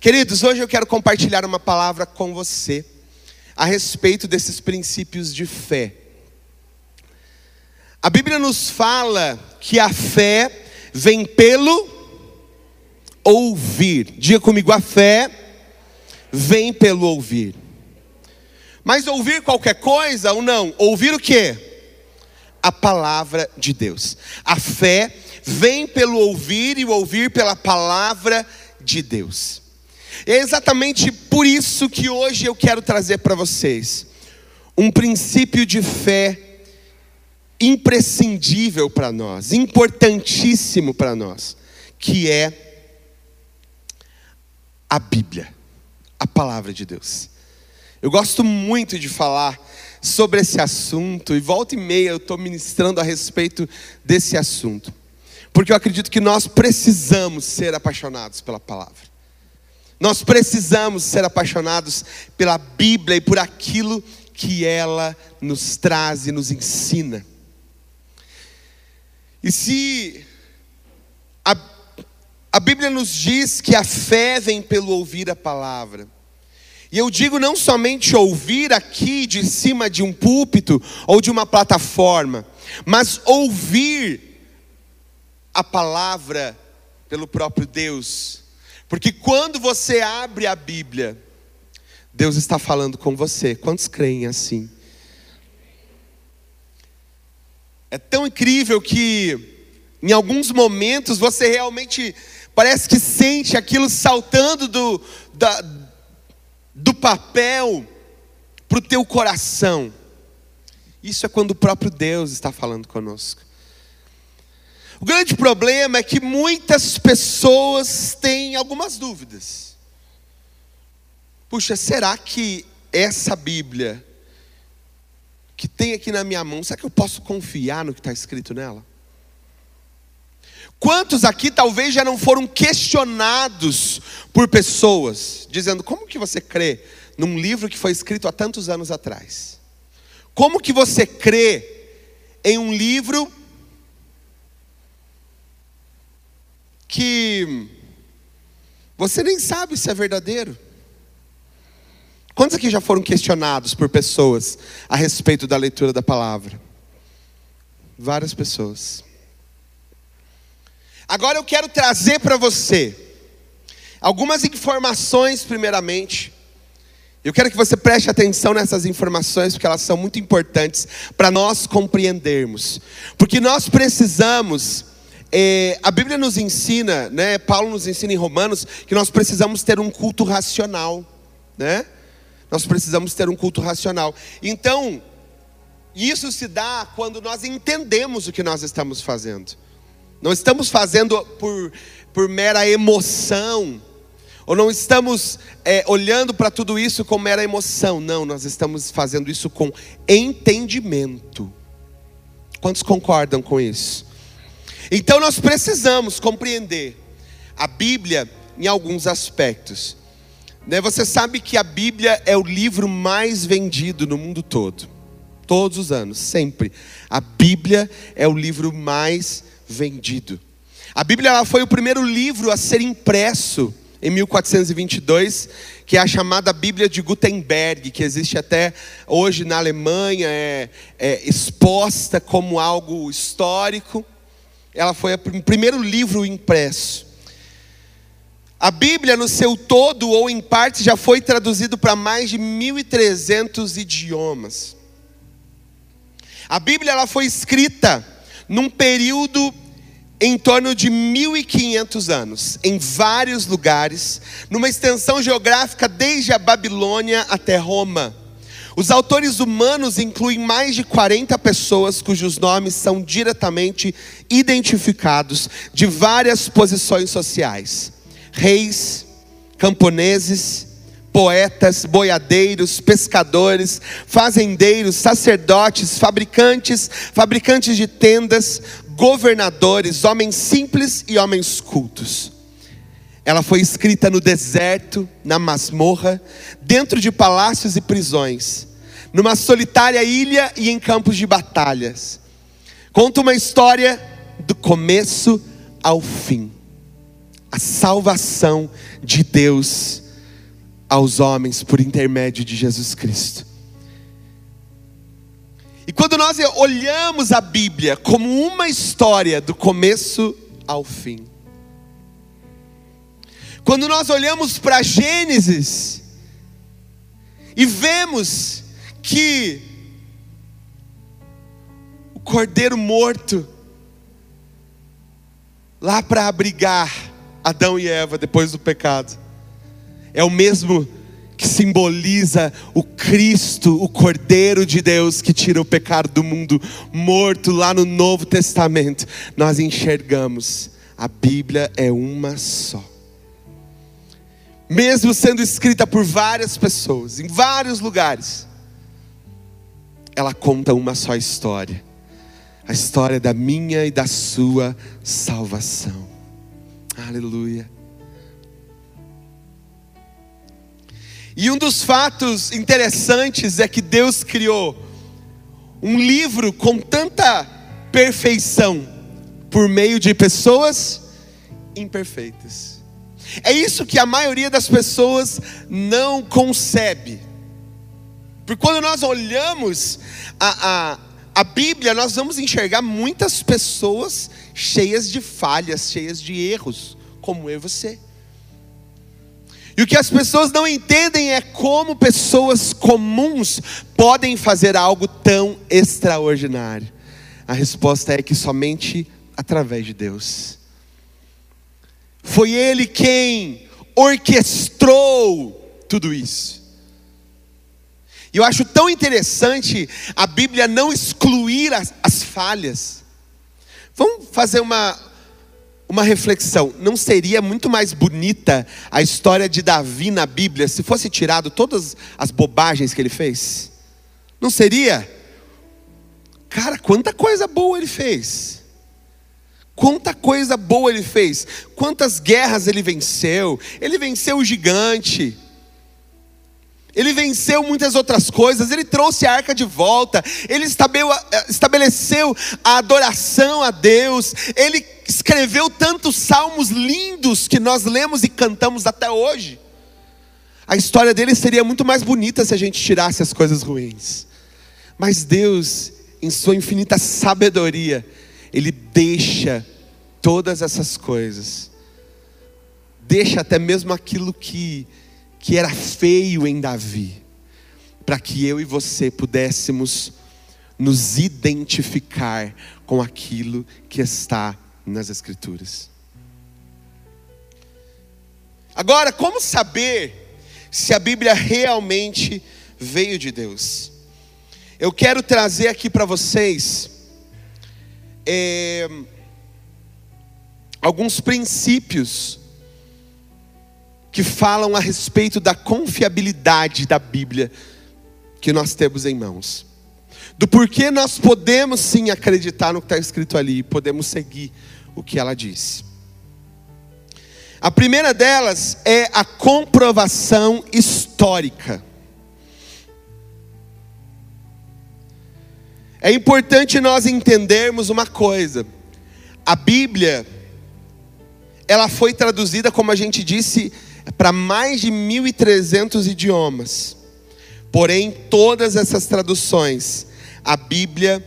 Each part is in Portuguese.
Queridos, hoje eu quero compartilhar uma palavra com você a respeito desses princípios de fé. A Bíblia nos fala que a fé vem pelo ouvir. Diga comigo, a fé vem pelo ouvir. Mas ouvir qualquer coisa ou não? Ouvir o que? A palavra de Deus. A fé vem pelo ouvir e ouvir pela palavra de Deus. É exatamente por isso que hoje eu quero trazer para vocês um princípio de fé imprescindível para nós, importantíssimo para nós, que é a Bíblia, a palavra de Deus. Eu gosto muito de falar sobre esse assunto e volta e meia eu estou ministrando a respeito desse assunto, porque eu acredito que nós precisamos ser apaixonados pela palavra. Nós precisamos ser apaixonados pela Bíblia e por aquilo que ela nos traz e nos ensina. E se a, a Bíblia nos diz que a fé vem pelo ouvir a palavra, e eu digo não somente ouvir aqui de cima de um púlpito ou de uma plataforma, mas ouvir a palavra pelo próprio Deus. Porque quando você abre a Bíblia, Deus está falando com você. Quantos creem assim? É tão incrível que, em alguns momentos, você realmente parece que sente aquilo saltando do, da, do papel para o teu coração. Isso é quando o próprio Deus está falando conosco. O grande problema é que muitas pessoas têm algumas dúvidas. Puxa, será que essa Bíblia que tem aqui na minha mão, será que eu posso confiar no que está escrito nela? Quantos aqui talvez já não foram questionados por pessoas, dizendo: como que você crê num livro que foi escrito há tantos anos atrás? Como que você crê em um livro que você nem sabe se é verdadeiro? Quantos aqui já foram questionados por pessoas a respeito da leitura da palavra? Várias pessoas. Agora eu quero trazer para você algumas informações, primeiramente. Eu quero que você preste atenção nessas informações, porque elas são muito importantes para nós compreendermos. Porque nós precisamos, é, a Bíblia nos ensina, né, Paulo nos ensina em Romanos, que nós precisamos ter um culto racional, né? Nós precisamos ter um culto racional. Então, isso se dá quando nós entendemos o que nós estamos fazendo. Não estamos fazendo por, por mera emoção, ou não estamos é, olhando para tudo isso com mera emoção. Não, nós estamos fazendo isso com entendimento. Quantos concordam com isso? Então nós precisamos compreender a Bíblia em alguns aspectos. Né? Você sabe que a Bíblia é o livro mais vendido no mundo todo. Todos os anos, sempre. A Bíblia é o livro mais vendido. A Bíblia foi o primeiro livro a ser impresso em 1422, que é a chamada Bíblia de Gutenberg, que existe até hoje na Alemanha, é, é exposta como algo histórico. Ela foi o primeiro livro impresso. A Bíblia, no seu todo ou em parte, já foi traduzido para mais de 1.300 idiomas. A Bíblia ela foi escrita num período em torno de 1.500 anos, em vários lugares, numa extensão geográfica desde a Babilônia até Roma. Os autores humanos incluem mais de 40 pessoas cujos nomes são diretamente identificados de várias posições sociais reis, camponeses, poetas, boiadeiros, pescadores, fazendeiros, sacerdotes, fabricantes, fabricantes de tendas, governadores, homens simples e homens cultos. Ela foi escrita no deserto, na masmorra, dentro de palácios e prisões, numa solitária ilha e em campos de batalhas. Conta uma história do começo ao fim a salvação de Deus aos homens por intermédio de Jesus Cristo. E quando nós olhamos a Bíblia como uma história do começo ao fim, quando nós olhamos para Gênesis e vemos que o cordeiro morto, lá para abrigar Adão e Eva depois do pecado, é o mesmo que simboliza o Cristo, o Cordeiro de Deus que tira o pecado do mundo, morto lá no Novo Testamento. Nós enxergamos, a Bíblia é uma só. Mesmo sendo escrita por várias pessoas, em vários lugares, ela conta uma só história a história da minha e da sua salvação. Aleluia. E um dos fatos interessantes é que Deus criou um livro com tanta perfeição por meio de pessoas imperfeitas. É isso que a maioria das pessoas não concebe. Porque quando nós olhamos a, a a Bíblia, nós vamos enxergar muitas pessoas cheias de falhas, cheias de erros, como eu e você. E o que as pessoas não entendem é como pessoas comuns podem fazer algo tão extraordinário. A resposta é que somente através de Deus. Foi Ele quem orquestrou tudo isso. E eu acho tão interessante a Bíblia não excluir as, as falhas. Vamos fazer uma, uma reflexão. Não seria muito mais bonita a história de Davi na Bíblia se fosse tirado todas as bobagens que ele fez? Não seria? Cara, quanta coisa boa ele fez. Quanta coisa boa ele fez. Quantas guerras ele venceu. Ele venceu o gigante. Ele venceu muitas outras coisas, ele trouxe a arca de volta, ele estabeleceu a adoração a Deus, ele escreveu tantos salmos lindos que nós lemos e cantamos até hoje. A história dele seria muito mais bonita se a gente tirasse as coisas ruins. Mas Deus, em Sua infinita sabedoria, Ele deixa todas essas coisas, deixa até mesmo aquilo que que era feio em Davi, para que eu e você pudéssemos nos identificar com aquilo que está nas Escrituras. Agora, como saber se a Bíblia realmente veio de Deus? Eu quero trazer aqui para vocês é, alguns princípios que falam a respeito da confiabilidade da Bíblia que nós temos em mãos. Do porquê nós podemos sim acreditar no que está escrito ali e podemos seguir o que ela diz. A primeira delas é a comprovação histórica. É importante nós entendermos uma coisa. A Bíblia, ela foi traduzida, como a gente disse, para mais de 1.300 idiomas. Porém, todas essas traduções, a Bíblia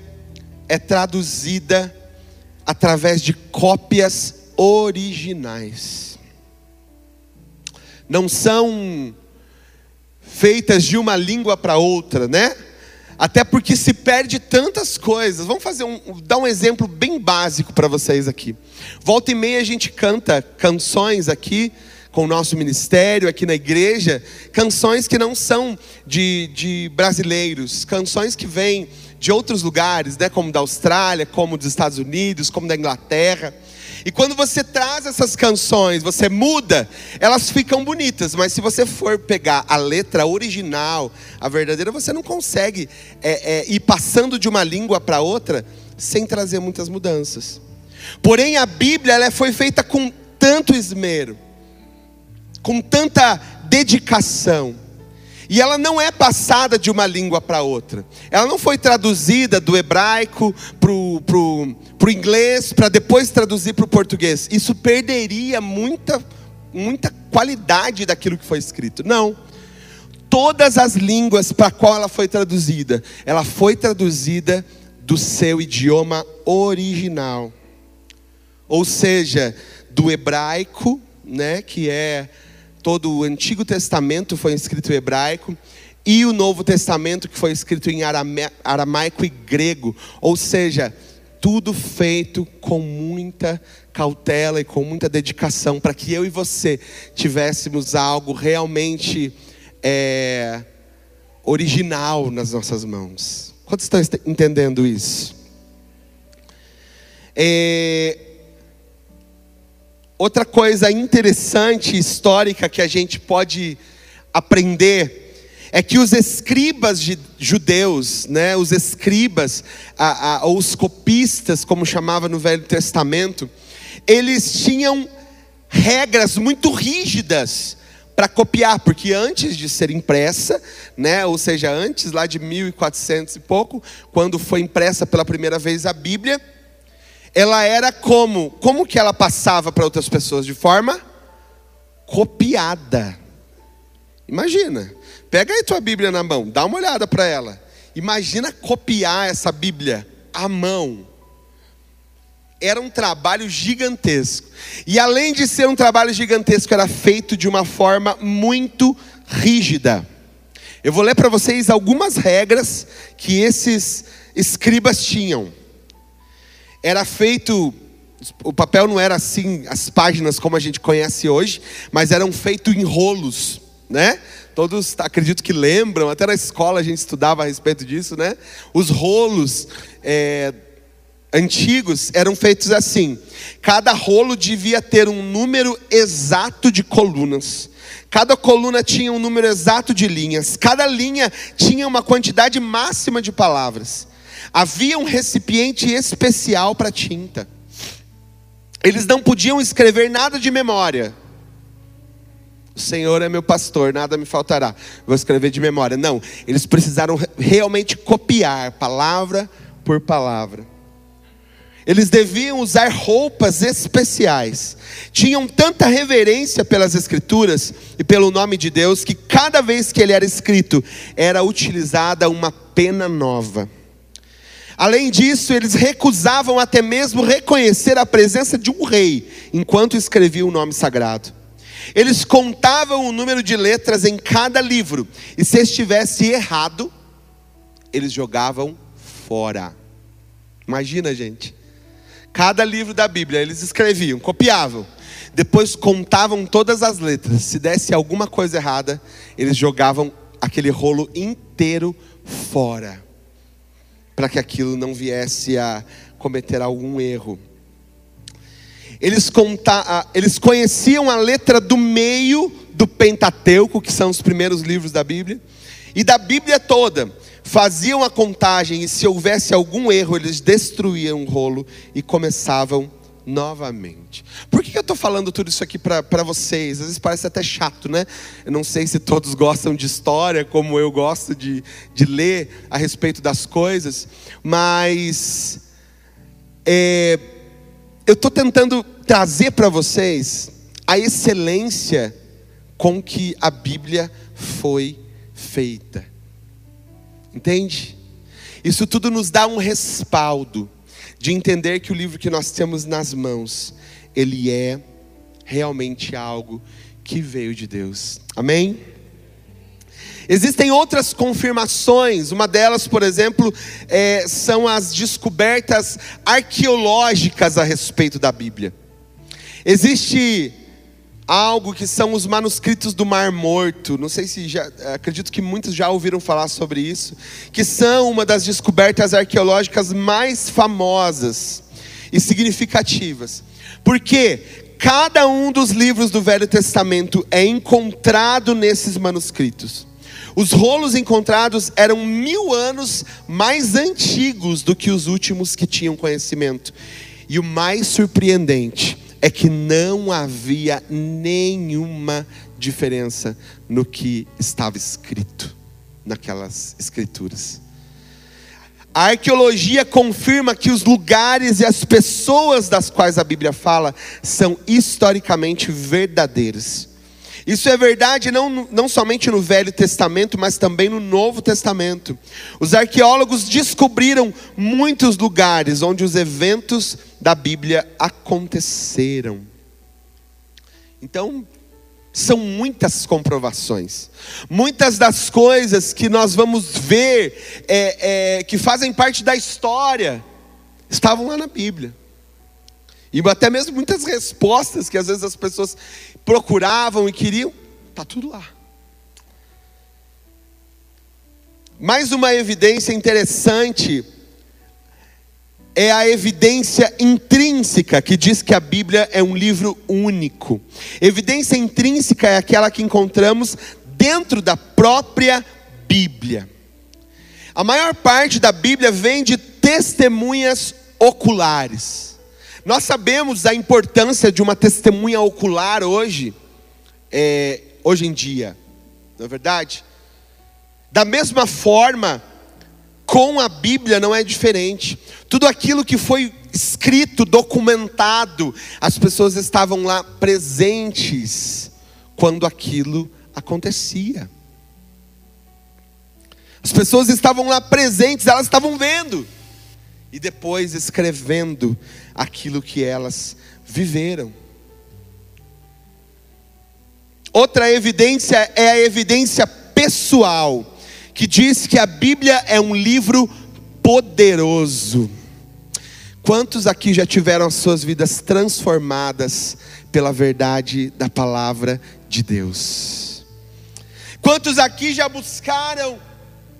é traduzida através de cópias originais. Não são feitas de uma língua para outra, né? Até porque se perde tantas coisas. Vamos fazer um, dar um exemplo bem básico para vocês aqui. Volta e meia a gente canta canções aqui com o nosso ministério aqui na igreja, canções que não são de, de brasileiros, canções que vêm de outros lugares, né, como da Austrália, como dos Estados Unidos, como da Inglaterra. E quando você traz essas canções, você muda, elas ficam bonitas, mas se você for pegar a letra original, a verdadeira, você não consegue é, é, ir passando de uma língua para outra sem trazer muitas mudanças. Porém, a Bíblia ela foi feita com tanto esmero, com tanta dedicação, E ela não é passada de uma língua para outra. Ela não foi traduzida do hebraico para o inglês, para depois traduzir para o português. Isso perderia muita, muita qualidade daquilo que foi escrito. Não. Todas as línguas para qual ela foi traduzida, ela foi traduzida do seu idioma original. Ou seja, do hebraico, né, que é todo o Antigo Testamento foi escrito em hebraico, e o Novo Testamento que foi escrito em aramaico e grego, ou seja, tudo feito com muita cautela e com muita dedicação, para que eu e você tivéssemos algo realmente é, original nas nossas mãos. Quantos estão entendendo isso? É, Outra coisa interessante, histórica, que a gente pode aprender é que os escribas de judeus, né, os escribas, a, a, ou os copistas, como chamava no Velho Testamento, eles tinham regras muito rígidas para copiar, porque antes de ser impressa, né, ou seja, antes lá de 1400 e pouco, quando foi impressa pela primeira vez a Bíblia, ela era como? Como que ela passava para outras pessoas? De forma copiada. Imagina, pega aí tua Bíblia na mão, dá uma olhada para ela. Imagina copiar essa Bíblia à mão. Era um trabalho gigantesco. E além de ser um trabalho gigantesco, era feito de uma forma muito rígida. Eu vou ler para vocês algumas regras que esses escribas tinham era feito, o papel não era assim, as páginas como a gente conhece hoje, mas eram feitos em rolos, né? Todos acredito que lembram, até na escola a gente estudava a respeito disso, né? Os rolos é, antigos eram feitos assim: cada rolo devia ter um número exato de colunas. Cada coluna tinha um número exato de linhas, cada linha tinha uma quantidade máxima de palavras. Havia um recipiente especial para tinta. Eles não podiam escrever nada de memória. O Senhor é meu pastor, nada me faltará. Vou escrever de memória. Não, eles precisaram realmente copiar, palavra por palavra. Eles deviam usar roupas especiais. Tinham tanta reverência pelas Escrituras e pelo nome de Deus que cada vez que ele era escrito, era utilizada uma pena nova. Além disso, eles recusavam até mesmo reconhecer a presença de um rei enquanto escreviam o nome sagrado. Eles contavam o número de letras em cada livro, e se estivesse errado, eles jogavam fora. Imagina, gente. Cada livro da Bíblia eles escreviam, copiavam, depois contavam todas as letras. Se desse alguma coisa errada, eles jogavam aquele rolo inteiro fora para que aquilo não viesse a cometer algum erro. Eles, conta, eles conheciam a letra do meio do Pentateuco, que são os primeiros livros da Bíblia, e da Bíblia toda. Faziam a contagem e se houvesse algum erro, eles destruíam o rolo e começavam novamente. Por que eu estou falando tudo isso aqui para vocês? Às vezes parece até chato, né? Eu não sei se todos gostam de história, como eu gosto de, de ler a respeito das coisas, mas é, eu estou tentando trazer para vocês a excelência com que a Bíblia foi feita. Entende? Isso tudo nos dá um respaldo de entender que o livro que nós temos nas mãos, ele é realmente algo que veio de Deus. Amém? Existem outras confirmações, uma delas, por exemplo, é, são as descobertas arqueológicas a respeito da Bíblia. Existe algo que são os manuscritos do Mar Morto. Não sei se já, acredito que muitos já ouviram falar sobre isso, que são uma das descobertas arqueológicas mais famosas e significativas. Porque cada um dos livros do Velho Testamento é encontrado nesses manuscritos. Os rolos encontrados eram mil anos mais antigos do que os últimos que tinham conhecimento. E o mais surpreendente é que não havia nenhuma diferença no que estava escrito naquelas escrituras. A arqueologia confirma que os lugares e as pessoas das quais a Bíblia fala são historicamente verdadeiros. Isso é verdade não, não somente no Velho Testamento, mas também no Novo Testamento. Os arqueólogos descobriram muitos lugares onde os eventos da Bíblia aconteceram. Então, são muitas comprovações. Muitas das coisas que nós vamos ver, é, é, que fazem parte da história, estavam lá na Bíblia. E até mesmo muitas respostas que às vezes as pessoas procuravam e queriam, está tudo lá. Mais uma evidência interessante é a evidência intrínseca que diz que a Bíblia é um livro único. Evidência intrínseca é aquela que encontramos dentro da própria Bíblia. A maior parte da Bíblia vem de testemunhas oculares. Nós sabemos a importância de uma testemunha ocular hoje, é, hoje em dia, não é verdade? Da mesma forma, com a Bíblia não é diferente. Tudo aquilo que foi escrito, documentado, as pessoas estavam lá presentes quando aquilo acontecia. As pessoas estavam lá presentes, elas estavam vendo e depois escrevendo aquilo que elas viveram. Outra evidência é a evidência pessoal, que diz que a Bíblia é um livro poderoso. Quantos aqui já tiveram as suas vidas transformadas pela verdade da palavra de Deus? Quantos aqui já buscaram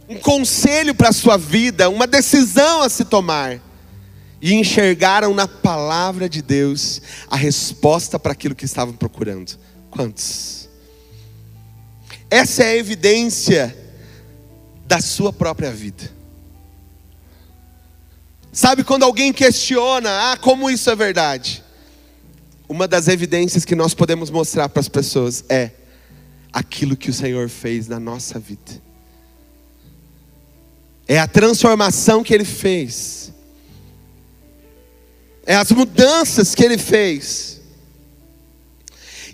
um conselho para a sua vida, uma decisão a se tomar, e enxergaram na palavra de Deus a resposta para aquilo que estavam procurando. Quantos? Essa é a evidência da sua própria vida. Sabe quando alguém questiona, ah, como isso é verdade? Uma das evidências que nós podemos mostrar para as pessoas é aquilo que o Senhor fez na nossa vida. É a transformação que ele fez. É as mudanças que ele fez.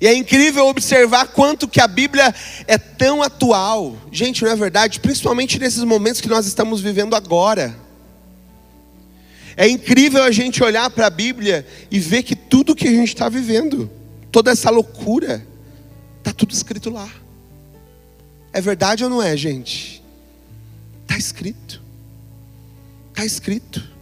E é incrível observar quanto que a Bíblia é tão atual. Gente, não é verdade? Principalmente nesses momentos que nós estamos vivendo agora. É incrível a gente olhar para a Bíblia e ver que tudo que a gente está vivendo, toda essa loucura, está tudo escrito lá. É verdade ou não é, gente? Está escrito. Está escrito.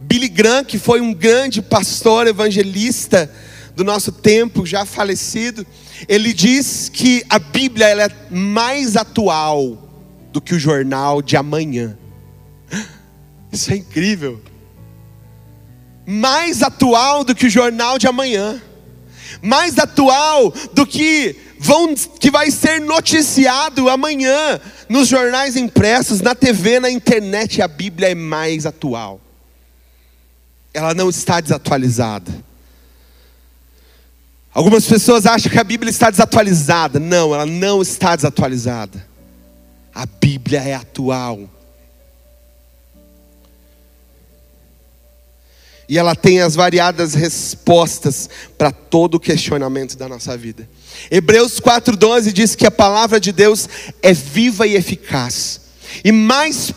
Billy Graham, que foi um grande pastor evangelista do nosso tempo, já falecido, ele diz que a Bíblia ela é mais atual do que o jornal de amanhã. Isso é incrível. Mais atual do que o jornal de amanhã. Mais atual do que vão, que vai ser noticiado amanhã nos jornais impressos, na TV, na internet. A Bíblia é mais atual. Ela não está desatualizada. Algumas pessoas acham que a Bíblia está desatualizada. Não, ela não está desatualizada. A Bíblia é atual. E ela tem as variadas respostas para todo o questionamento da nossa vida. Hebreus 4,12 diz que a palavra de Deus é viva e eficaz, e mais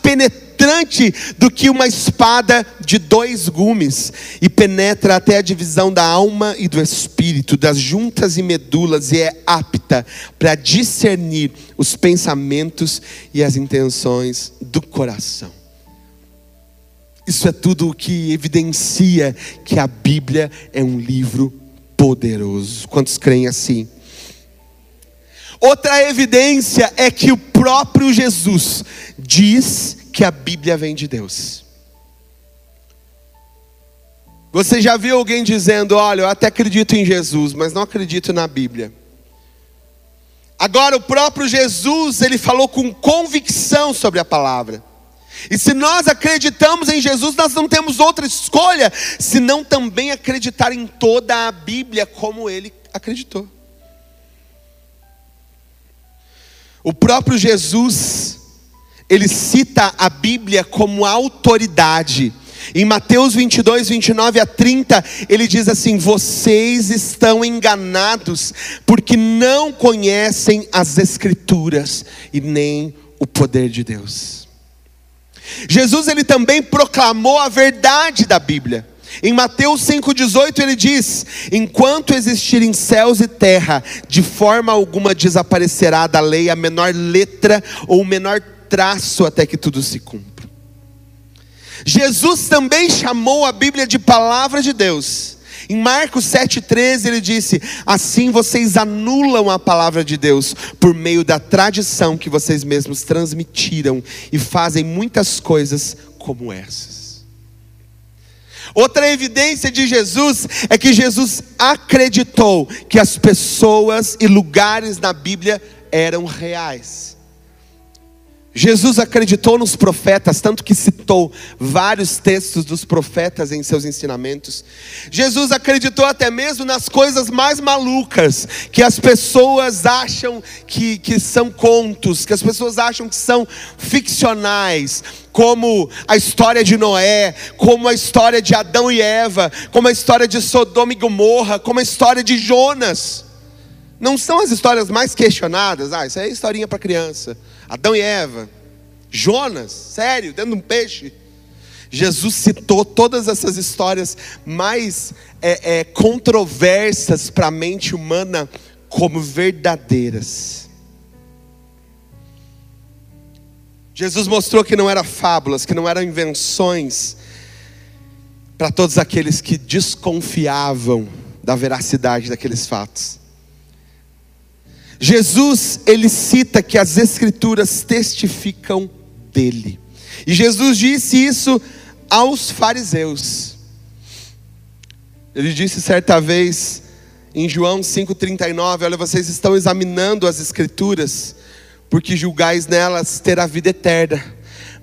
penetrante do que uma espada de dois gumes, e penetra até a divisão da alma e do espírito, das juntas e medulas, e é apta para discernir os pensamentos e as intenções do coração. Isso é tudo o que evidencia que a Bíblia é um livro poderoso. Quantos creem assim? Outra evidência é que o próprio Jesus diz que a Bíblia vem de Deus. Você já viu alguém dizendo: Olha, eu até acredito em Jesus, mas não acredito na Bíblia? Agora, o próprio Jesus, ele falou com convicção sobre a palavra. E se nós acreditamos em Jesus, nós não temos outra escolha senão também acreditar em toda a Bíblia como ele acreditou. O próprio Jesus, ele cita a Bíblia como autoridade. Em Mateus 22, 29 a 30, ele diz assim: Vocês estão enganados, porque não conhecem as Escrituras e nem o poder de Deus. Jesus ele também proclamou a verdade da Bíblia. Em Mateus 5,18 ele diz: Enquanto existirem céus e terra, de forma alguma desaparecerá da lei a menor letra ou o menor traço até que tudo se cumpra. Jesus também chamou a Bíblia de palavra de Deus. Em Marcos 7,13 ele disse: Assim vocês anulam a palavra de Deus por meio da tradição que vocês mesmos transmitiram e fazem muitas coisas como essas. Outra evidência de Jesus é que Jesus acreditou que as pessoas e lugares na Bíblia eram reais. Jesus acreditou nos profetas, tanto que citou vários textos dos profetas em seus ensinamentos. Jesus acreditou até mesmo nas coisas mais malucas, que as pessoas acham que, que são contos, que as pessoas acham que são ficcionais, como a história de Noé, como a história de Adão e Eva, como a história de Sodoma e Gomorra, como a história de Jonas. Não são as histórias mais questionadas, ah, isso é historinha para criança. Adão e Eva, Jonas, sério, dentro de um peixe. Jesus citou todas essas histórias mais é, é, controversas para a mente humana como verdadeiras. Jesus mostrou que não eram fábulas, que não eram invenções para todos aqueles que desconfiavam da veracidade daqueles fatos. Jesus, ele cita que as escrituras testificam dele. E Jesus disse isso aos fariseus. Ele disse certa vez em João 5:39, olha, vocês estão examinando as escrituras, porque julgais nelas ter a vida eterna,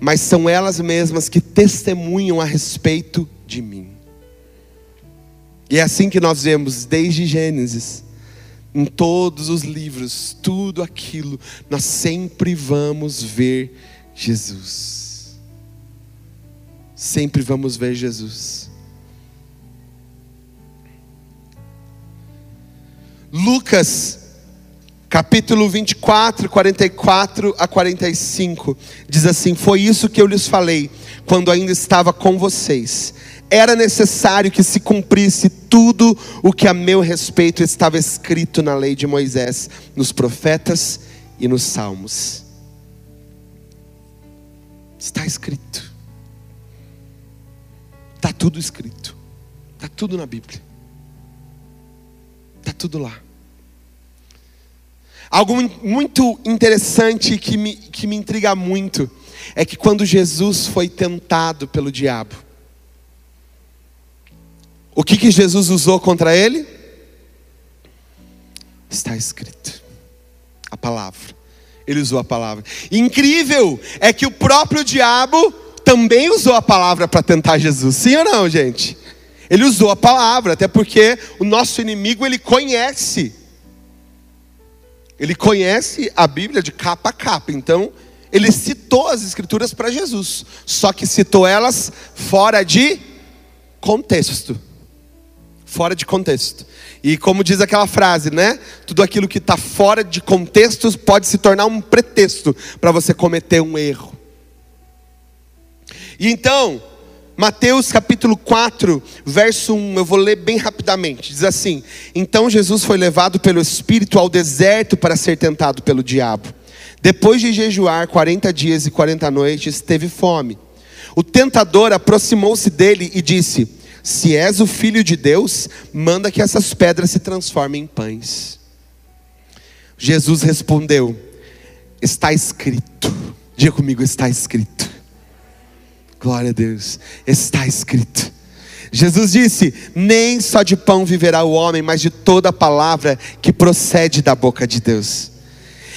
mas são elas mesmas que testemunham a respeito de mim. E é assim que nós vemos desde Gênesis em todos os livros, tudo aquilo, nós sempre vamos ver Jesus. Sempre vamos ver Jesus. Lucas, capítulo 24, 44 a 45, diz assim: Foi isso que eu lhes falei quando ainda estava com vocês era necessário que se cumprisse tudo o que a meu respeito estava escrito na lei de Moisés, nos profetas e nos salmos. Está escrito. Está tudo escrito. Está tudo na Bíblia. Está tudo lá. Algo muito interessante que me, que me intriga muito é que quando Jesus foi tentado pelo diabo, o que, que Jesus usou contra ele? Está escrito. A palavra. Ele usou a palavra. Incrível é que o próprio diabo também usou a palavra para tentar Jesus. Sim ou não, gente? Ele usou a palavra, até porque o nosso inimigo ele conhece. Ele conhece a Bíblia de capa a capa. Então, ele citou as escrituras para Jesus, só que citou elas fora de contexto fora de contexto. E como diz aquela frase, né? Tudo aquilo que está fora de contexto pode se tornar um pretexto para você cometer um erro. E então, Mateus capítulo 4, verso 1, eu vou ler bem rapidamente. Diz assim: Então Jesus foi levado pelo Espírito ao deserto para ser tentado pelo diabo. Depois de jejuar 40 dias e 40 noites, teve fome. O tentador aproximou-se dele e disse: se és o filho de Deus, manda que essas pedras se transformem em pães. Jesus respondeu: Está escrito. Diga comigo, está escrito. Glória a Deus. Está escrito. Jesus disse: Nem só de pão viverá o homem, mas de toda palavra que procede da boca de Deus.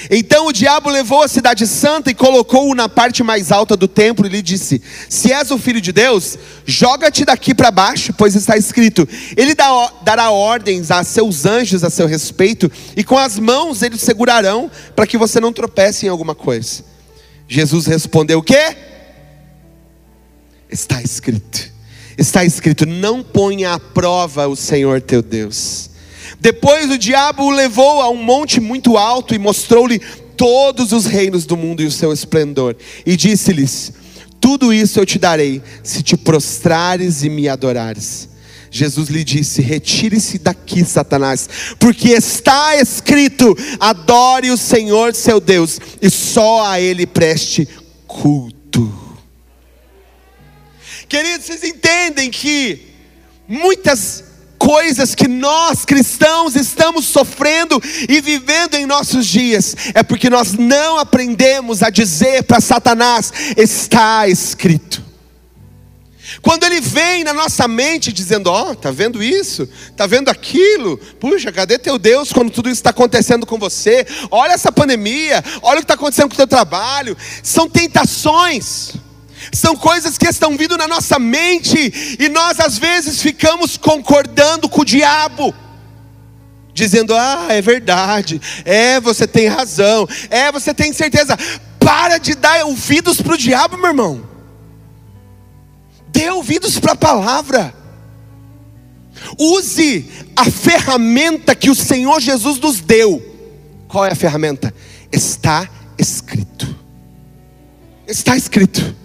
Então o diabo levou a cidade santa e colocou-o na parte mais alta do templo e lhe disse: Se és o filho de Deus, joga-te daqui para baixo, pois está escrito: Ele dará ordens a seus anjos a seu respeito, e com as mãos eles segurarão, para que você não tropece em alguma coisa. Jesus respondeu: O quê? Está escrito. Está escrito: Não ponha à prova o Senhor teu Deus. Depois o diabo o levou a um monte muito alto e mostrou-lhe todos os reinos do mundo e o seu esplendor. E disse-lhes: Tudo isso eu te darei, se te prostrares e me adorares. Jesus lhe disse: Retire-se daqui, Satanás, porque está escrito: adore o Senhor seu Deus, e só a Ele preste culto. Queridos, vocês entendem que muitas coisas que nós cristãos estamos sofrendo e vivendo em nossos dias, é porque nós não aprendemos a dizer para Satanás: está escrito. Quando ele vem na nossa mente dizendo: Ó, oh, tá vendo isso? Tá vendo aquilo? Puxa, cadê teu Deus quando tudo isso está acontecendo com você? Olha essa pandemia, olha o que está acontecendo com o teu trabalho. São tentações são coisas que estão vindo na nossa mente e nós às vezes ficamos concordando com o diabo. Dizendo, ah, é verdade, é, você tem razão, é, você tem certeza. Para de dar ouvidos para o diabo, meu irmão. Dê ouvidos para a palavra. Use a ferramenta que o Senhor Jesus nos deu. Qual é a ferramenta? Está escrito. Está escrito.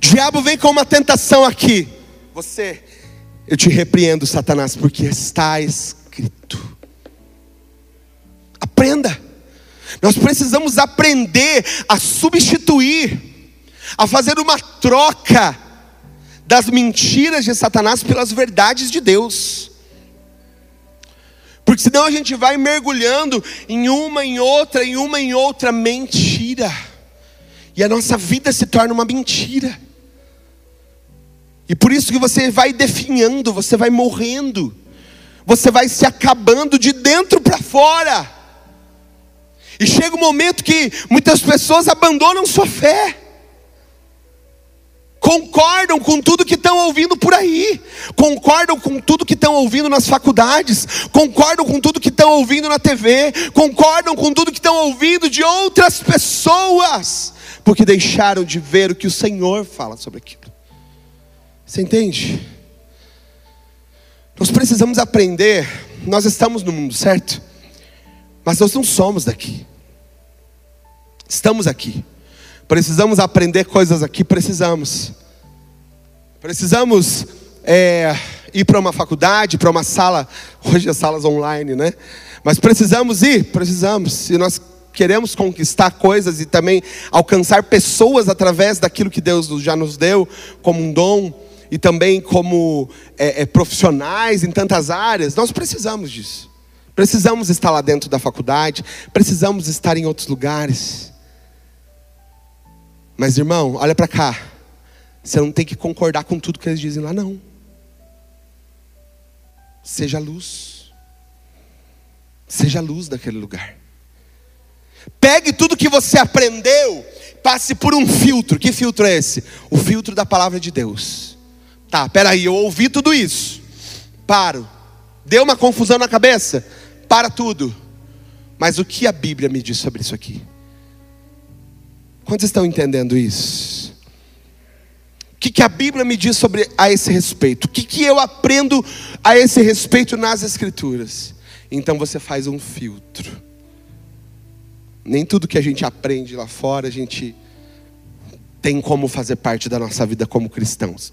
Diabo vem com uma tentação aqui. Você, eu te repreendo, Satanás, porque está escrito. Aprenda. Nós precisamos aprender a substituir, a fazer uma troca das mentiras de Satanás pelas verdades de Deus. Porque senão a gente vai mergulhando em uma, em outra, em uma, em outra mentira. E a nossa vida se torna uma mentira. E por isso que você vai definhando, você vai morrendo, você vai se acabando de dentro para fora. E chega um momento que muitas pessoas abandonam sua fé. Concordam com tudo que estão ouvindo por aí, concordam com tudo que estão ouvindo nas faculdades, concordam com tudo que estão ouvindo na TV, concordam com tudo que estão ouvindo de outras pessoas, porque deixaram de ver o que o Senhor fala sobre aquilo. Você entende? Nós precisamos aprender. Nós estamos no mundo, certo? Mas nós não somos daqui. Estamos aqui. Precisamos aprender coisas aqui. Precisamos. Precisamos é, ir para uma faculdade, para uma sala. Hoje as salas online, né? Mas precisamos ir, precisamos. E nós queremos conquistar coisas e também alcançar pessoas através daquilo que Deus já nos deu como um dom e também como é, é, profissionais em tantas áreas, nós precisamos disso. Precisamos estar lá dentro da faculdade, precisamos estar em outros lugares. Mas irmão, olha para cá. Você não tem que concordar com tudo que eles dizem lá, não. Seja luz. Seja luz daquele lugar. Pegue tudo que você aprendeu, passe por um filtro. Que filtro é esse? O filtro da palavra de Deus. Tá, peraí, eu ouvi tudo isso. Paro. Deu uma confusão na cabeça? Para tudo. Mas o que a Bíblia me diz sobre isso aqui? Quantos estão entendendo isso? O que, que a Bíblia me diz sobre a esse respeito? O que, que eu aprendo a esse respeito nas Escrituras? Então você faz um filtro. Nem tudo que a gente aprende lá fora a gente tem como fazer parte da nossa vida como cristãos.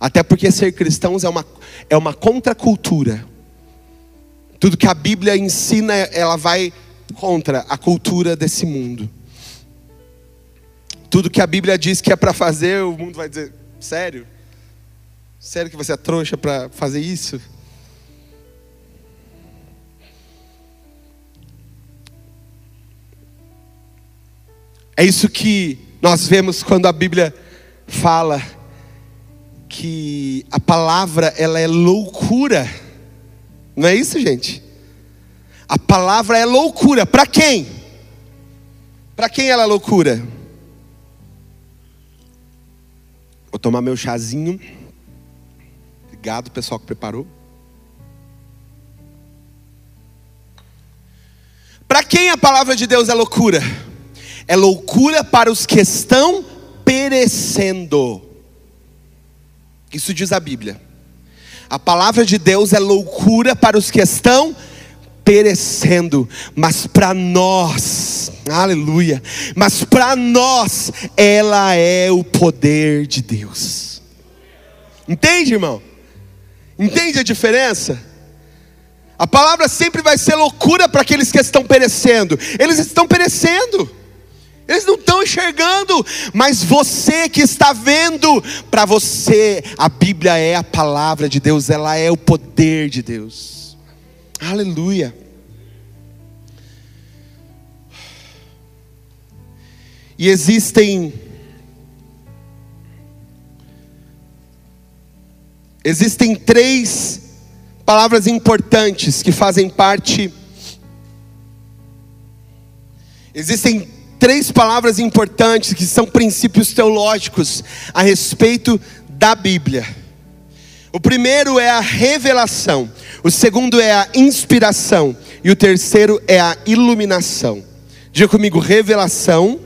Até porque ser cristãos é uma, é uma contracultura. Tudo que a Bíblia ensina, ela vai contra a cultura desse mundo. Tudo que a Bíblia diz que é para fazer, o mundo vai dizer: sério? Sério que você é trouxa para fazer isso? É isso que nós vemos quando a Bíblia fala que a palavra ela é loucura. Não é isso, gente? A palavra é loucura para quem? Para quem ela é loucura? Vou tomar meu chazinho. Obrigado, pessoal que preparou. Para quem a palavra de Deus é loucura? É loucura para os que estão perecendo. Isso diz a Bíblia. A palavra de Deus é loucura para os que estão perecendo, mas para nós, aleluia, mas para nós ela é o poder de Deus. Entende, irmão? Entende a diferença? A palavra sempre vai ser loucura para aqueles que estão perecendo. Eles estão perecendo. Eles não estão enxergando, mas você que está vendo, para você a Bíblia é a palavra de Deus, ela é o poder de Deus. Aleluia. E existem existem três palavras importantes que fazem parte Existem três palavras importantes que são princípios teológicos a respeito da Bíblia. O primeiro é a revelação, o segundo é a inspiração e o terceiro é a iluminação. Diga comigo: revelação,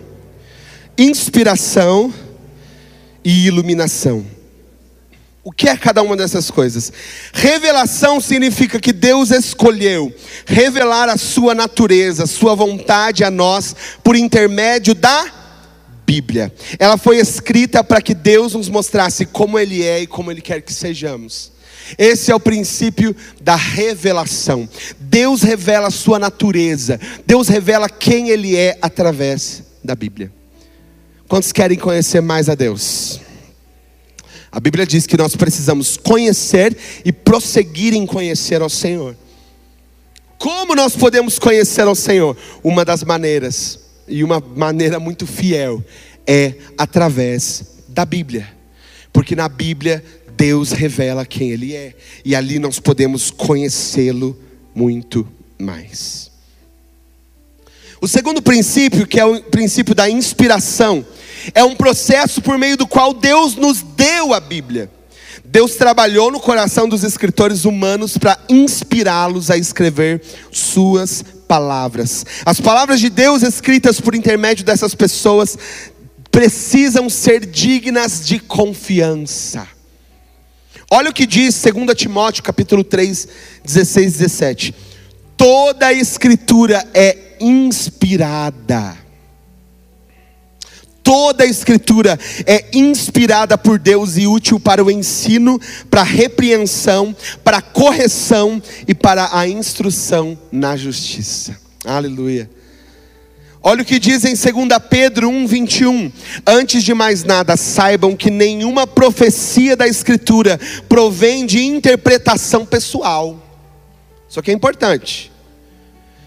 inspiração e iluminação. O que é cada uma dessas coisas? Revelação significa que Deus escolheu revelar a sua natureza, a sua vontade a nós por intermédio da Bíblia. Ela foi escrita para que Deus nos mostrasse como Ele é e como Ele quer que sejamos. Esse é o princípio da revelação. Deus revela a sua natureza, Deus revela quem Ele é através da Bíblia. Quantos querem conhecer mais a Deus? A Bíblia diz que nós precisamos conhecer e prosseguir em conhecer ao Senhor. Como nós podemos conhecer ao Senhor? Uma das maneiras, e uma maneira muito fiel, é através da Bíblia. Porque na Bíblia Deus revela quem Ele é, e ali nós podemos conhecê-lo muito mais. O segundo princípio, que é o princípio da inspiração, é um processo por meio do qual Deus nos deu a Bíblia. Deus trabalhou no coração dos escritores humanos para inspirá-los a escrever suas palavras. As palavras de Deus escritas por intermédio dessas pessoas precisam ser dignas de confiança. Olha o que diz 2 Timóteo capítulo 3, 16 e 17. Toda a escritura é inspirada Toda a Escritura é inspirada por Deus e útil para o ensino, para a repreensão, para a correção e para a instrução na justiça. Aleluia. Olha o que diz em 2 Pedro 1, 21. Antes de mais nada, saibam que nenhuma profecia da Escritura provém de interpretação pessoal. Isso aqui é importante.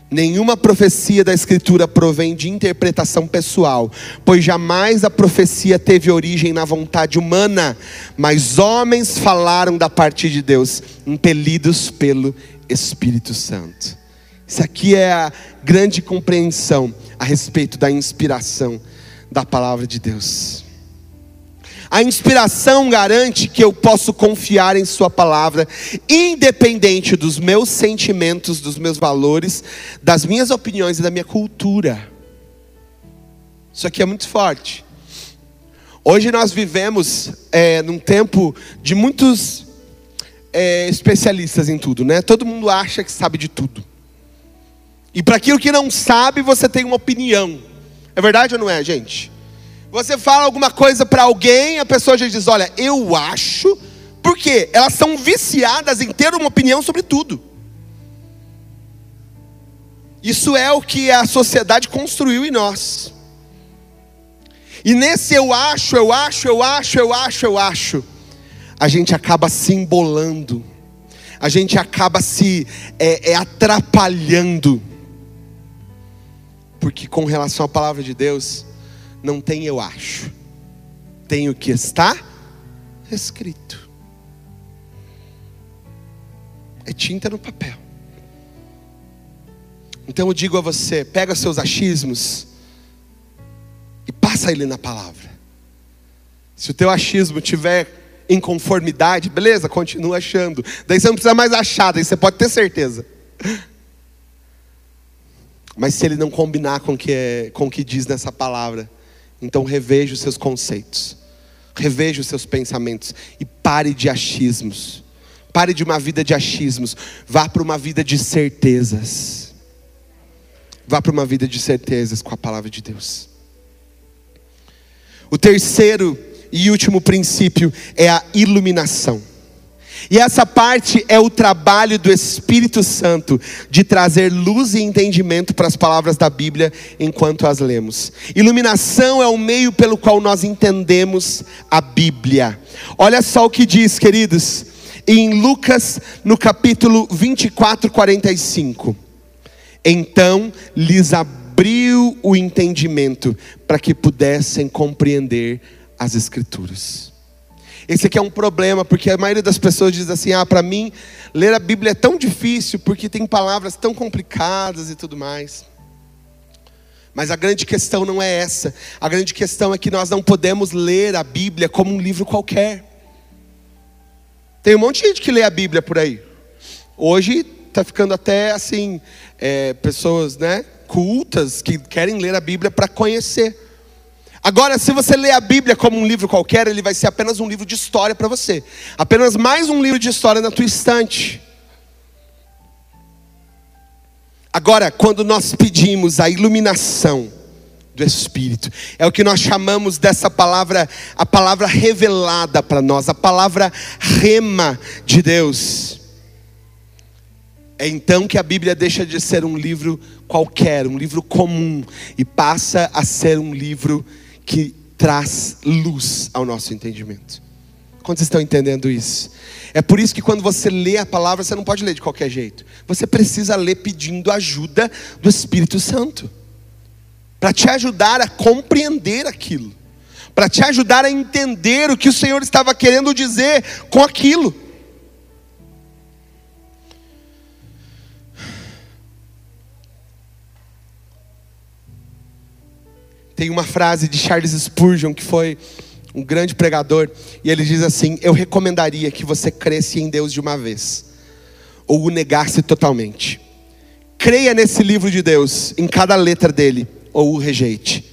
Nenhuma profecia da Escritura provém de interpretação pessoal, pois jamais a profecia teve origem na vontade humana, mas homens falaram da parte de Deus, impelidos pelo Espírito Santo. Isso aqui é a grande compreensão a respeito da inspiração da palavra de Deus. A inspiração garante que eu posso confiar em Sua palavra, independente dos meus sentimentos, dos meus valores, das minhas opiniões e da minha cultura. Isso aqui é muito forte. Hoje nós vivemos é, num tempo de muitos é, especialistas em tudo, né? Todo mundo acha que sabe de tudo. E para aquilo que não sabe, você tem uma opinião. É verdade ou não é, gente? Você fala alguma coisa para alguém, a pessoa já diz: Olha, eu acho, porque elas são viciadas em ter uma opinião sobre tudo. Isso é o que a sociedade construiu em nós. E nesse eu acho, eu acho, eu acho, eu acho, eu acho, a gente acaba se embolando, a gente acaba se é, é, atrapalhando, porque com relação à palavra de Deus, não tem eu acho, tem o que está escrito. É tinta no papel. Então eu digo a você: pega seus achismos, passa ele na palavra. Se o teu achismo tiver em conformidade, beleza, continua achando. Daí você não precisa mais achar, daí você pode ter certeza. Mas se ele não combinar com que é, com o que diz nessa palavra, então reveja os seus conceitos, reveja os seus pensamentos e pare de achismos. Pare de uma vida de achismos, vá para uma vida de certezas. Vá para uma vida de certezas com a palavra de Deus. O terceiro e último princípio é a iluminação. E essa parte é o trabalho do Espírito Santo de trazer luz e entendimento para as palavras da Bíblia enquanto as lemos. Iluminação é o meio pelo qual nós entendemos a Bíblia. Olha só o que diz, queridos, em Lucas, no capítulo 24, 45. Então lhes abriu o entendimento para que pudessem compreender as Escrituras. Esse aqui é um problema, porque a maioria das pessoas diz assim: ah, para mim, ler a Bíblia é tão difícil, porque tem palavras tão complicadas e tudo mais. Mas a grande questão não é essa. A grande questão é que nós não podemos ler a Bíblia como um livro qualquer. Tem um monte de gente que lê a Bíblia por aí. Hoje está ficando até assim, é, pessoas né, cultas que querem ler a Bíblia para conhecer. Agora, se você lê a Bíblia como um livro qualquer, ele vai ser apenas um livro de história para você. Apenas mais um livro de história na tua estante. Agora, quando nós pedimos a iluminação do Espírito, é o que nós chamamos dessa palavra, a palavra revelada para nós, a palavra rema de Deus. É então que a Bíblia deixa de ser um livro qualquer, um livro comum, e passa a ser um livro que traz luz ao nosso entendimento. Quantos estão entendendo isso? É por isso que quando você lê a palavra, você não pode ler de qualquer jeito. Você precisa ler pedindo ajuda do Espírito Santo. Para te ajudar a compreender aquilo. Para te ajudar a entender o que o Senhor estava querendo dizer com aquilo. Tem uma frase de Charles Spurgeon, que foi um grande pregador, e ele diz assim: Eu recomendaria que você cresce em Deus de uma vez, ou o negasse totalmente. Creia nesse livro de Deus, em cada letra dele, ou o rejeite.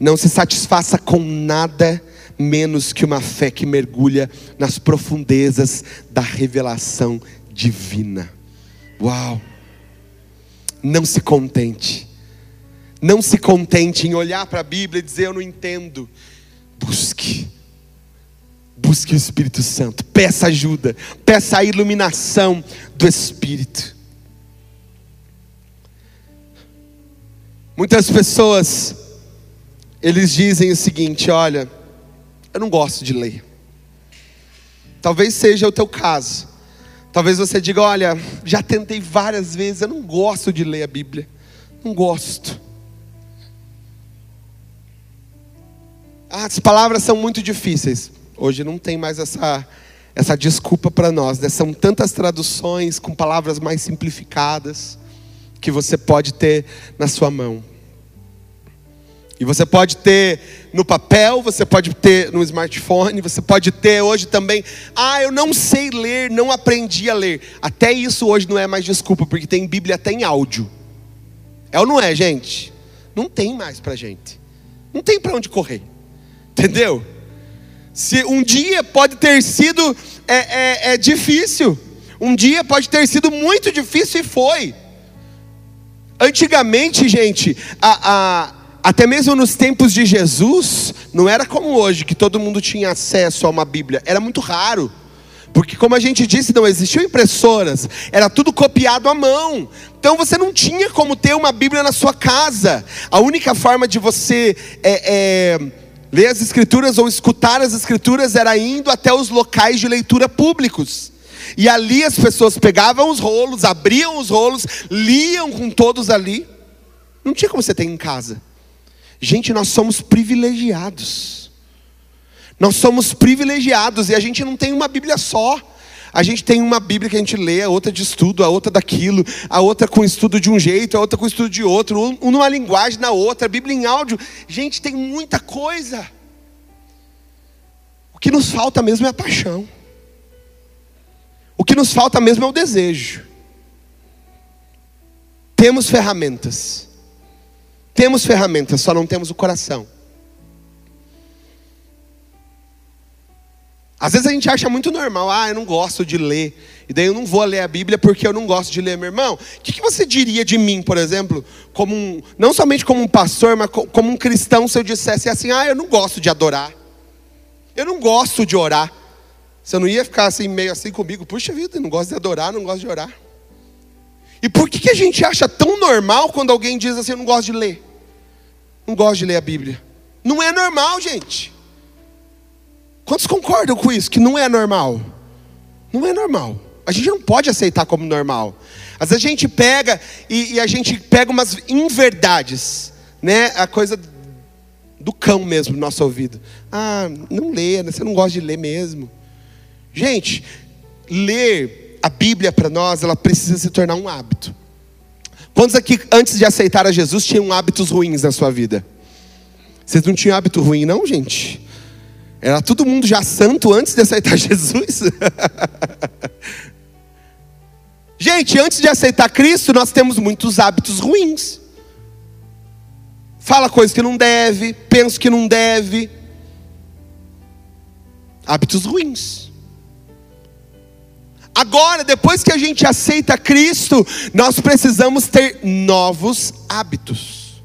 Não se satisfaça com nada menos que uma fé que mergulha nas profundezas da revelação divina. Uau! Não se contente não se contente em olhar para a Bíblia e dizer eu não entendo. Busque. Busque o Espírito Santo. Peça ajuda. Peça a iluminação do Espírito. Muitas pessoas, eles dizem o seguinte: olha, eu não gosto de ler. Talvez seja o teu caso. Talvez você diga: olha, já tentei várias vezes, eu não gosto de ler a Bíblia. Não gosto. As palavras são muito difíceis. Hoje não tem mais essa, essa desculpa para nós. Né? São tantas traduções com palavras mais simplificadas que você pode ter na sua mão. E você pode ter no papel, você pode ter no smartphone, você pode ter hoje também. Ah, eu não sei ler, não aprendi a ler. Até isso hoje não é mais desculpa, porque tem Bíblia até em áudio. É ou não é, gente? Não tem mais para gente. Não tem para onde correr. Entendeu? Se um dia pode ter sido é, é, é difícil, um dia pode ter sido muito difícil e foi. Antigamente, gente, a, a, até mesmo nos tempos de Jesus, não era como hoje, que todo mundo tinha acesso a uma Bíblia, era muito raro. Porque, como a gente disse, não existiam impressoras, era tudo copiado à mão. Então você não tinha como ter uma Bíblia na sua casa. A única forma de você é, é, Ler as escrituras ou escutar as escrituras era indo até os locais de leitura públicos. E ali as pessoas pegavam os rolos, abriam os rolos, liam com todos ali. Não tinha como você ter em casa. Gente, nós somos privilegiados. Nós somos privilegiados e a gente não tem uma Bíblia só. A gente tem uma Bíblia que a gente lê, a outra de estudo, a outra daquilo, a outra com estudo de um jeito, a outra com estudo de outro, um numa linguagem na outra, Bíblia em áudio. Gente, tem muita coisa. O que nos falta mesmo é a paixão. O que nos falta mesmo é o desejo. Temos ferramentas. Temos ferramentas, só não temos o coração. Às vezes a gente acha muito normal, ah, eu não gosto de ler, e daí eu não vou ler a Bíblia porque eu não gosto de ler, meu irmão. O que, que você diria de mim, por exemplo, como um, não somente como um pastor, mas como um cristão, se eu dissesse assim, ah, eu não gosto de adorar, eu não gosto de orar. Você não ia ficar assim, meio assim comigo, puxa vida, não gosto de adorar, não gosto de orar. E por que, que a gente acha tão normal quando alguém diz assim, eu não gosto de ler? Não gosto de ler a Bíblia. Não é normal, gente. Quantos concordam com isso? Que não é normal? Não é normal. A gente não pode aceitar como normal. Às vezes a gente pega e, e a gente pega umas inverdades, né? A coisa do cão mesmo no nosso ouvido. Ah, não lê, né? você não gosta de ler mesmo. Gente, ler a Bíblia para nós, ela precisa se tornar um hábito. Quantos aqui, antes de aceitar a Jesus, tinham hábitos ruins na sua vida? Vocês não tinham hábito ruim, não, gente? Era todo mundo já santo antes de aceitar Jesus? Gente, antes de aceitar Cristo, nós temos muitos hábitos ruins. Fala coisas que não deve, pensa que não deve. Hábitos ruins. Agora, depois que a gente aceita Cristo, nós precisamos ter novos hábitos.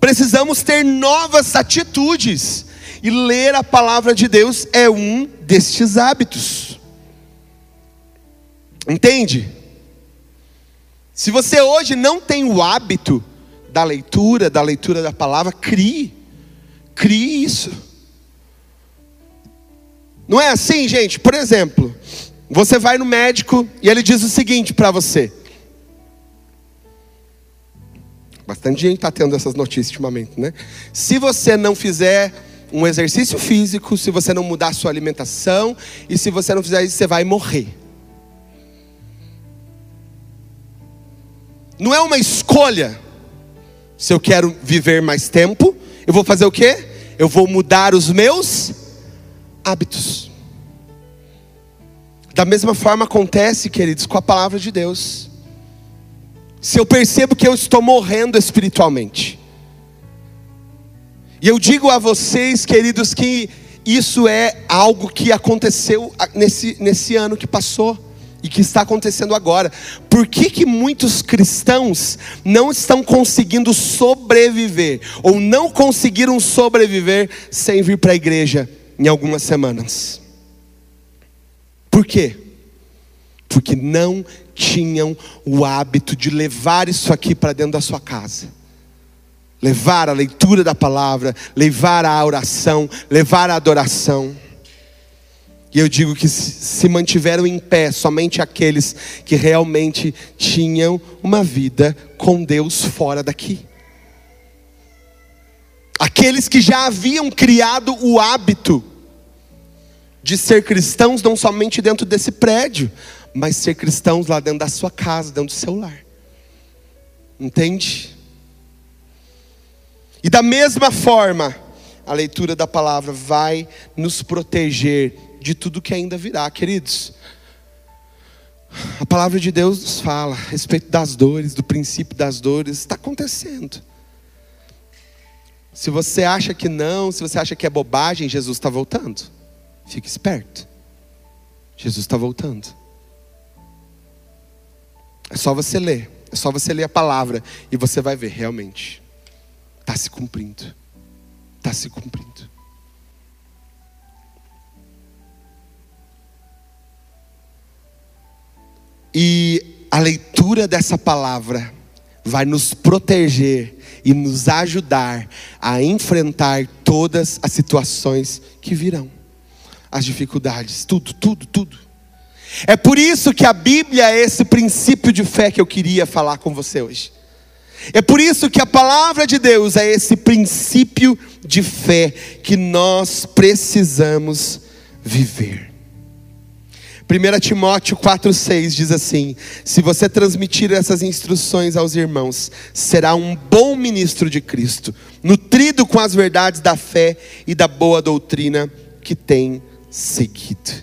Precisamos ter novas atitudes. E ler a palavra de Deus é um destes hábitos. Entende? Se você hoje não tem o hábito da leitura, da leitura da palavra, crie. Crie isso. Não é assim, gente? Por exemplo, você vai no médico e ele diz o seguinte para você. Bastante gente está tendo essas notícias ultimamente, né? Se você não fizer um exercício físico, se você não mudar a sua alimentação, e se você não fizer isso, você vai morrer. Não é uma escolha. Se eu quero viver mais tempo, eu vou fazer o quê? Eu vou mudar os meus hábitos. Da mesma forma acontece, queridos, com a palavra de Deus. Se eu percebo que eu estou morrendo espiritualmente, e eu digo a vocês, queridos, que isso é algo que aconteceu nesse, nesse ano que passou e que está acontecendo agora. Por que, que muitos cristãos não estão conseguindo sobreviver, ou não conseguiram sobreviver sem vir para a igreja em algumas semanas? Por quê? Porque não tinham o hábito de levar isso aqui para dentro da sua casa levar a leitura da palavra, levar a oração, levar a adoração. E eu digo que se mantiveram em pé somente aqueles que realmente tinham uma vida com Deus fora daqui. Aqueles que já haviam criado o hábito de ser cristãos não somente dentro desse prédio, mas ser cristãos lá dentro da sua casa, dentro do seu lar. Entende? E da mesma forma, a leitura da palavra vai nos proteger de tudo que ainda virá, queridos. A palavra de Deus nos fala a respeito das dores, do princípio das dores, está acontecendo. Se você acha que não, se você acha que é bobagem, Jesus está voltando. Fique esperto. Jesus está voltando. É só você ler, é só você ler a palavra e você vai ver realmente. Está se cumprindo. Está se cumprindo. E a leitura dessa palavra vai nos proteger e nos ajudar a enfrentar todas as situações que virão, as dificuldades, tudo, tudo, tudo. É por isso que a Bíblia é esse princípio de fé que eu queria falar com você hoje. É por isso que a palavra de Deus é esse princípio de fé que nós precisamos viver. 1 Timóteo 4,6 diz assim: Se você transmitir essas instruções aos irmãos, será um bom ministro de Cristo, nutrido com as verdades da fé e da boa doutrina que tem seguido.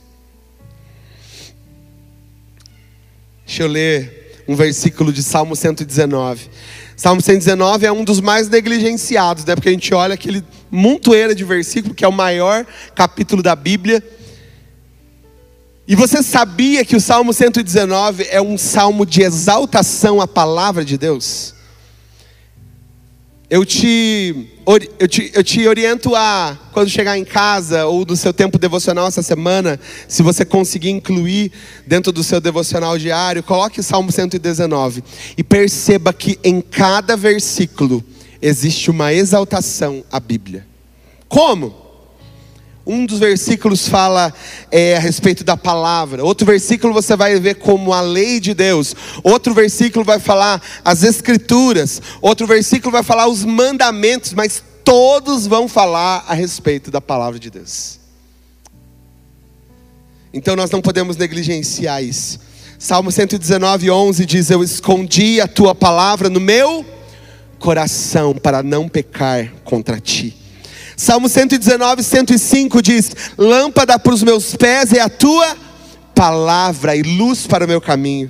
Deixa eu ler um versículo de Salmo 119. Salmo 119 é um dos mais negligenciados, né? Porque a gente olha aquele montoeira de versículo, que é o maior capítulo da Bíblia. E você sabia que o Salmo 119 é um salmo de exaltação à palavra de Deus? Eu te, eu, te, eu te oriento a, quando chegar em casa ou do seu tempo devocional essa semana, se você conseguir incluir dentro do seu devocional diário, coloque o Salmo 119 e perceba que em cada versículo existe uma exaltação à Bíblia. Como? Um dos versículos fala é, a respeito da palavra, outro versículo você vai ver como a lei de Deus, outro versículo vai falar as escrituras, outro versículo vai falar os mandamentos, mas todos vão falar a respeito da palavra de Deus. Então nós não podemos negligenciar isso. Salmo 119, 11 diz: Eu escondi a tua palavra no meu coração para não pecar contra ti. Salmo 119, 105 diz: Lâmpada para os meus pés é a tua palavra e luz para o meu caminho.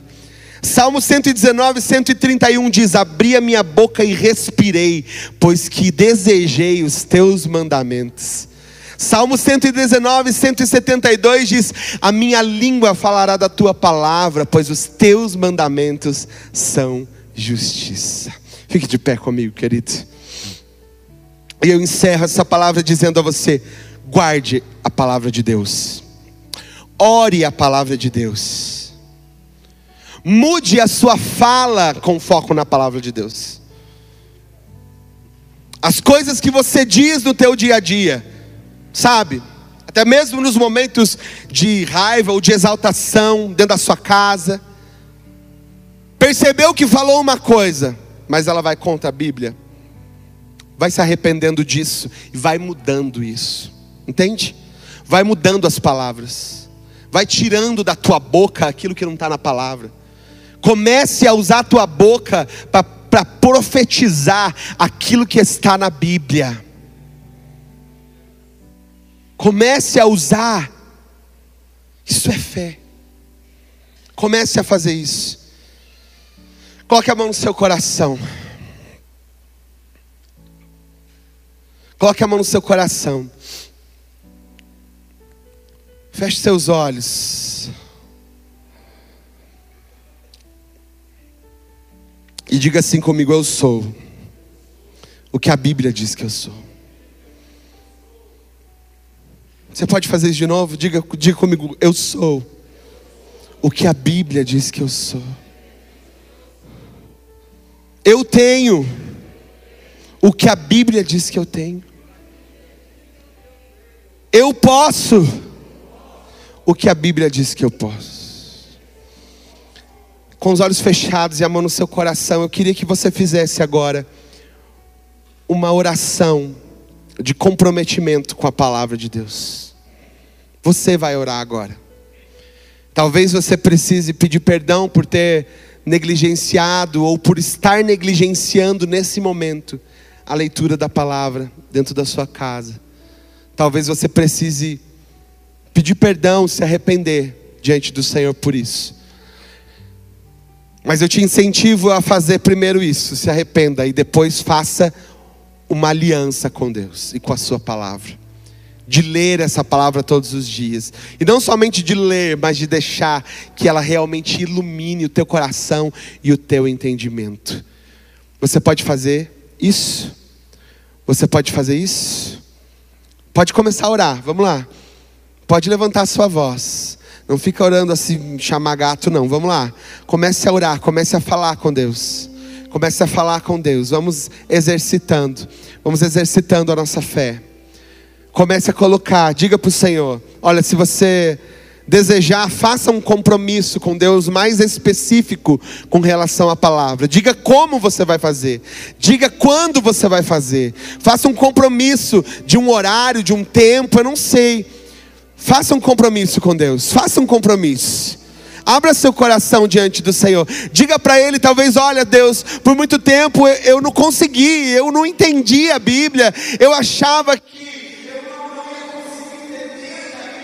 Salmo 119, 131 diz: Abri a minha boca e respirei, pois que desejei os teus mandamentos. Salmo 119, 172 diz: A minha língua falará da tua palavra, pois os teus mandamentos são justiça. Fique de pé comigo, querido. E eu encerro essa palavra dizendo a você: guarde a palavra de Deus, ore a palavra de Deus, mude a sua fala com foco na palavra de Deus. As coisas que você diz no teu dia a dia, sabe? Até mesmo nos momentos de raiva ou de exaltação dentro da sua casa. Percebeu que falou uma coisa, mas ela vai contra a Bíblia vai se arrependendo disso e vai mudando isso. Entende? Vai mudando as palavras. Vai tirando da tua boca aquilo que não está na palavra. Comece a usar a tua boca para profetizar aquilo que está na Bíblia. Comece a usar. Isso é fé. Comece a fazer isso. Coloque a mão no seu coração. Coloque a mão no seu coração. Feche seus olhos. E diga assim comigo: Eu sou o que a Bíblia diz que eu sou. Você pode fazer isso de novo? Diga, diga comigo: Eu sou o que a Bíblia diz que eu sou. Eu tenho o que a Bíblia diz que eu tenho. Eu posso o que a Bíblia diz que eu posso. Com os olhos fechados e a mão no seu coração, eu queria que você fizesse agora uma oração de comprometimento com a palavra de Deus. Você vai orar agora. Talvez você precise pedir perdão por ter negligenciado ou por estar negligenciando nesse momento a leitura da palavra dentro da sua casa. Talvez você precise pedir perdão, se arrepender diante do Senhor por isso. Mas eu te incentivo a fazer primeiro isso, se arrependa e depois faça uma aliança com Deus e com a sua palavra. De ler essa palavra todos os dias. E não somente de ler, mas de deixar que ela realmente ilumine o teu coração e o teu entendimento. Você pode fazer isso? Você pode fazer isso? Pode começar a orar, vamos lá. Pode levantar a sua voz. Não fica orando assim, chamar gato, não. Vamos lá. Comece a orar, comece a falar com Deus. Comece a falar com Deus. Vamos exercitando. Vamos exercitando a nossa fé. Comece a colocar, diga para o Senhor: olha, se você desejar, faça um compromisso com Deus mais específico com relação à palavra. Diga como você vai fazer, diga quando você vai fazer. Faça um compromisso de um horário, de um tempo, eu não sei. Faça um compromisso com Deus, faça um compromisso. Abra seu coração diante do Senhor. Diga para Ele, talvez, olha, Deus, por muito tempo eu, eu não consegui, eu não entendi a Bíblia, eu achava que